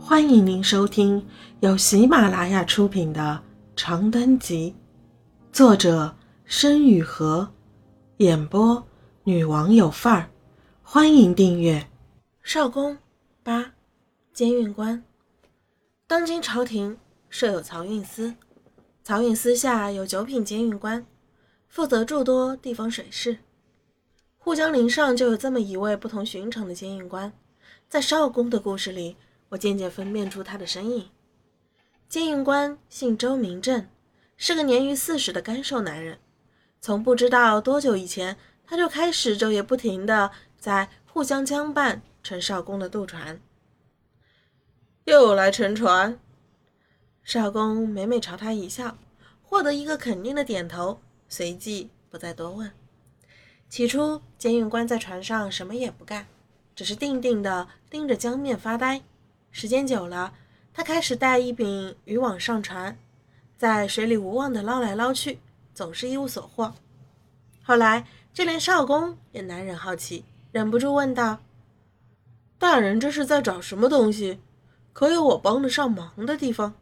欢迎您收听由喜马拉雅出品的《长灯集》，作者申雨禾，演播女王有范儿。欢迎订阅。少公八，监运官。当今朝廷设有漕运司，漕运司下有九品监运官，负责诸多地方水事。沪江陵上就有这么一位不同寻常的监运官，在少公的故事里。我渐渐分辨出他的身影。监运官姓周，名震，是个年逾四十的干瘦男人。从不知道多久以前，他就开始昼夜不停地在沪江江畔乘少公的渡船。又来乘船？少公每每朝他一笑，获得一个肯定的点头，随即不再多问。起初，监运官在船上什么也不干，只是定定地盯着江面发呆。时间久了，他开始带一柄渔网上船，在水里无望地捞来捞去，总是一无所获。后来，就连少公也难忍好奇，忍不住问道：“大人这是在找什么东西？可有我帮得上忙的地方？”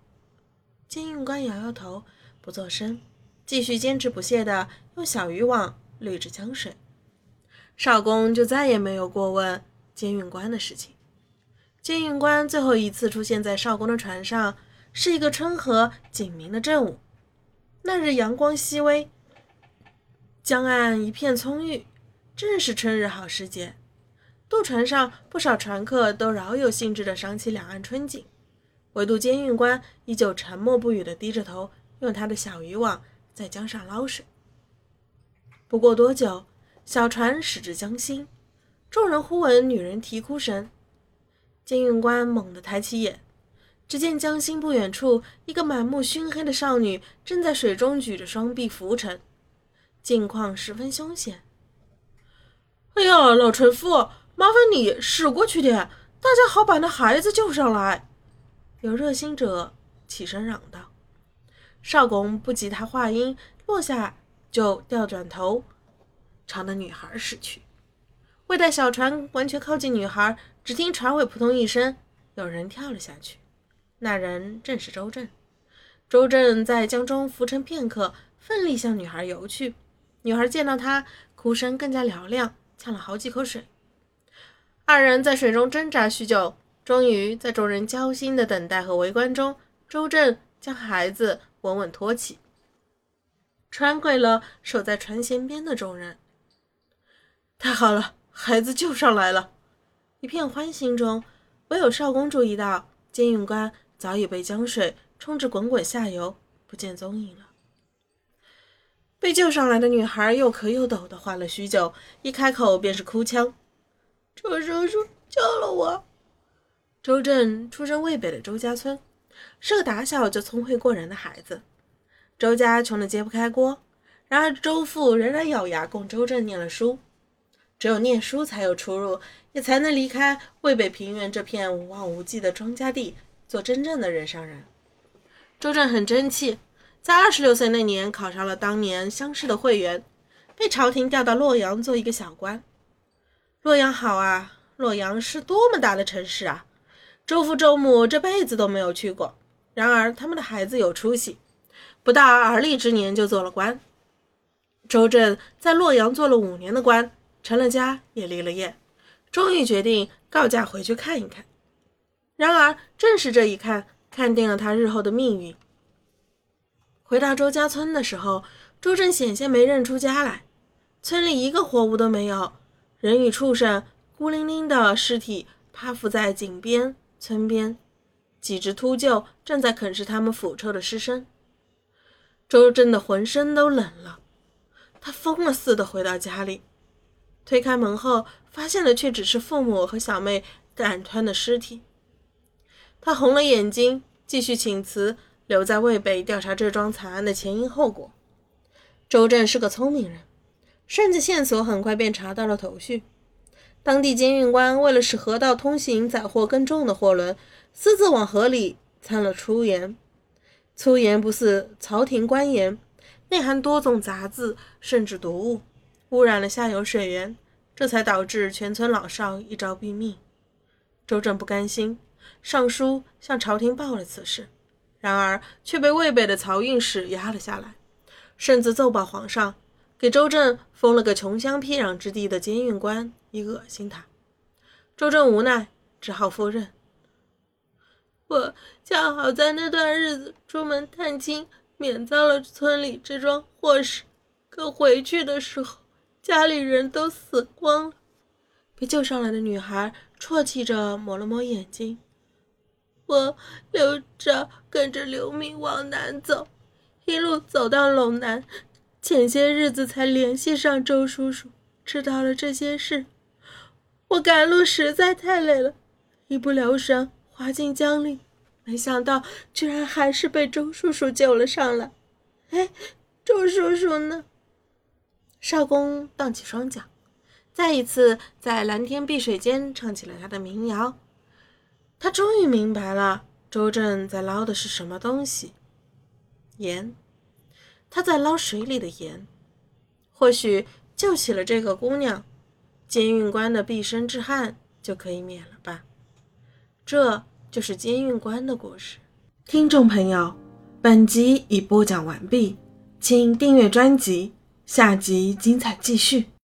监运官摇摇头，不作声，继续坚持不懈地用小渔网滤着江水。少公就再也没有过问监运官的事情。监运官最后一次出现在少公的船上，是一个春和景明的正午。那日阳光熹微，江岸一片葱郁，正是春日好时节。渡船上不少船客都饶有兴致地赏起两岸春景，唯独监运官依旧沉默不语地低着头，用他的小渔网在江上捞水。不过多久，小船驶至江心，众人忽闻女人啼哭声。监运官猛地抬起眼，只见江心不远处，一个满目熏黑的少女正在水中举着双臂浮沉，境况十分凶险。哎呀，老船夫，麻烦你驶过去点，大家好把那孩子救上来。有热心者起身嚷道。少公不及他话音落下，就调转头朝那女孩驶去。未待小船完全靠近女孩，只听船尾扑通一声，有人跳了下去。那人正是周正。周正在江中浮沉片刻，奋力向女孩游去。女孩见到他，哭声更加嘹亮，呛了好几口水。二人在水中挣扎许久，终于在众人焦心的等待和围观中，周正将孩子稳稳托起，穿过了守在船舷边的众人。太好了！孩子救上来了，一片欢欣中，唯有少公注意到监运官早已被江水冲至滚滚下游，不见踪影了。被救上来的女孩又咳又抖的唤了许久，一开口便是哭腔：“周叔叔救了我。”周正出生渭北的周家村，是个打小就聪慧过人的孩子。周家穷得揭不开锅，然而周父仍然咬牙供周正念了书。只有念书才有出路，也才能离开渭北平原这片无望无际的庄稼地，做真正的人上人。周正很争气，在二十六岁那年考上了当年乡试的会员，被朝廷调到洛阳做一个小官。洛阳好啊，洛阳是多么大的城市啊！周父周母这辈子都没有去过，然而他们的孩子有出息，不到而立之年就做了官。周正在洛阳做了五年的官。成了家，也离了业，终于决定告假回去看一看。然而，正是这一看，看定了他日后的命运。回到周家村的时候，周正险些没认出家来。村里一个活物都没有，人与畜生孤零零的尸体趴伏在井边、村边，几只秃鹫正在啃食他们腐臭的尸身。周正的浑身都冷了，他疯了似的回到家里。推开门后，发现的却只是父母和小妹胆穿的尸体。他红了眼睛，继续请辞，留在渭北调查这桩惨案的前因后果。周正是个聪明人，顺着线索，很快便查到了头绪。当地监运官为了使河道通行载货更重的货轮，私自往河里掺了粗盐。粗盐不似朝廷官盐，内含多种杂质，甚至毒物。污染了下游水源，这才导致全村老少一朝毙命。周正不甘心，上书向朝廷报了此事，然而却被渭北的漕运使压了下来，甚至奏报皇上，给周正封了个穷乡僻壤之地的监运官，以恶心他。周正无奈，只好否认。我恰好在那段日子出门探亲，免遭了村里这桩祸事。可回去的时候，家里人都死光了。被救上来的女孩啜泣着抹了抹眼睛。我留着跟着刘明往南走，一路走到陇南，前些日子才联系上周叔叔，知道了这些事。我赶路实在太累了，一不留神滑进江里，没想到居然还是被周叔叔救了上来。哎，周叔叔呢？少公荡起双桨，再一次在蓝天碧水间唱起了他的民谣。他终于明白了，周正在捞的是什么东西——盐。他在捞水里的盐。或许救起了这个姑娘，监狱官的毕生之憾就可以免了吧？这就是监狱官的故事。听众朋友，本集已播讲完毕，请订阅专辑，下集精彩继续。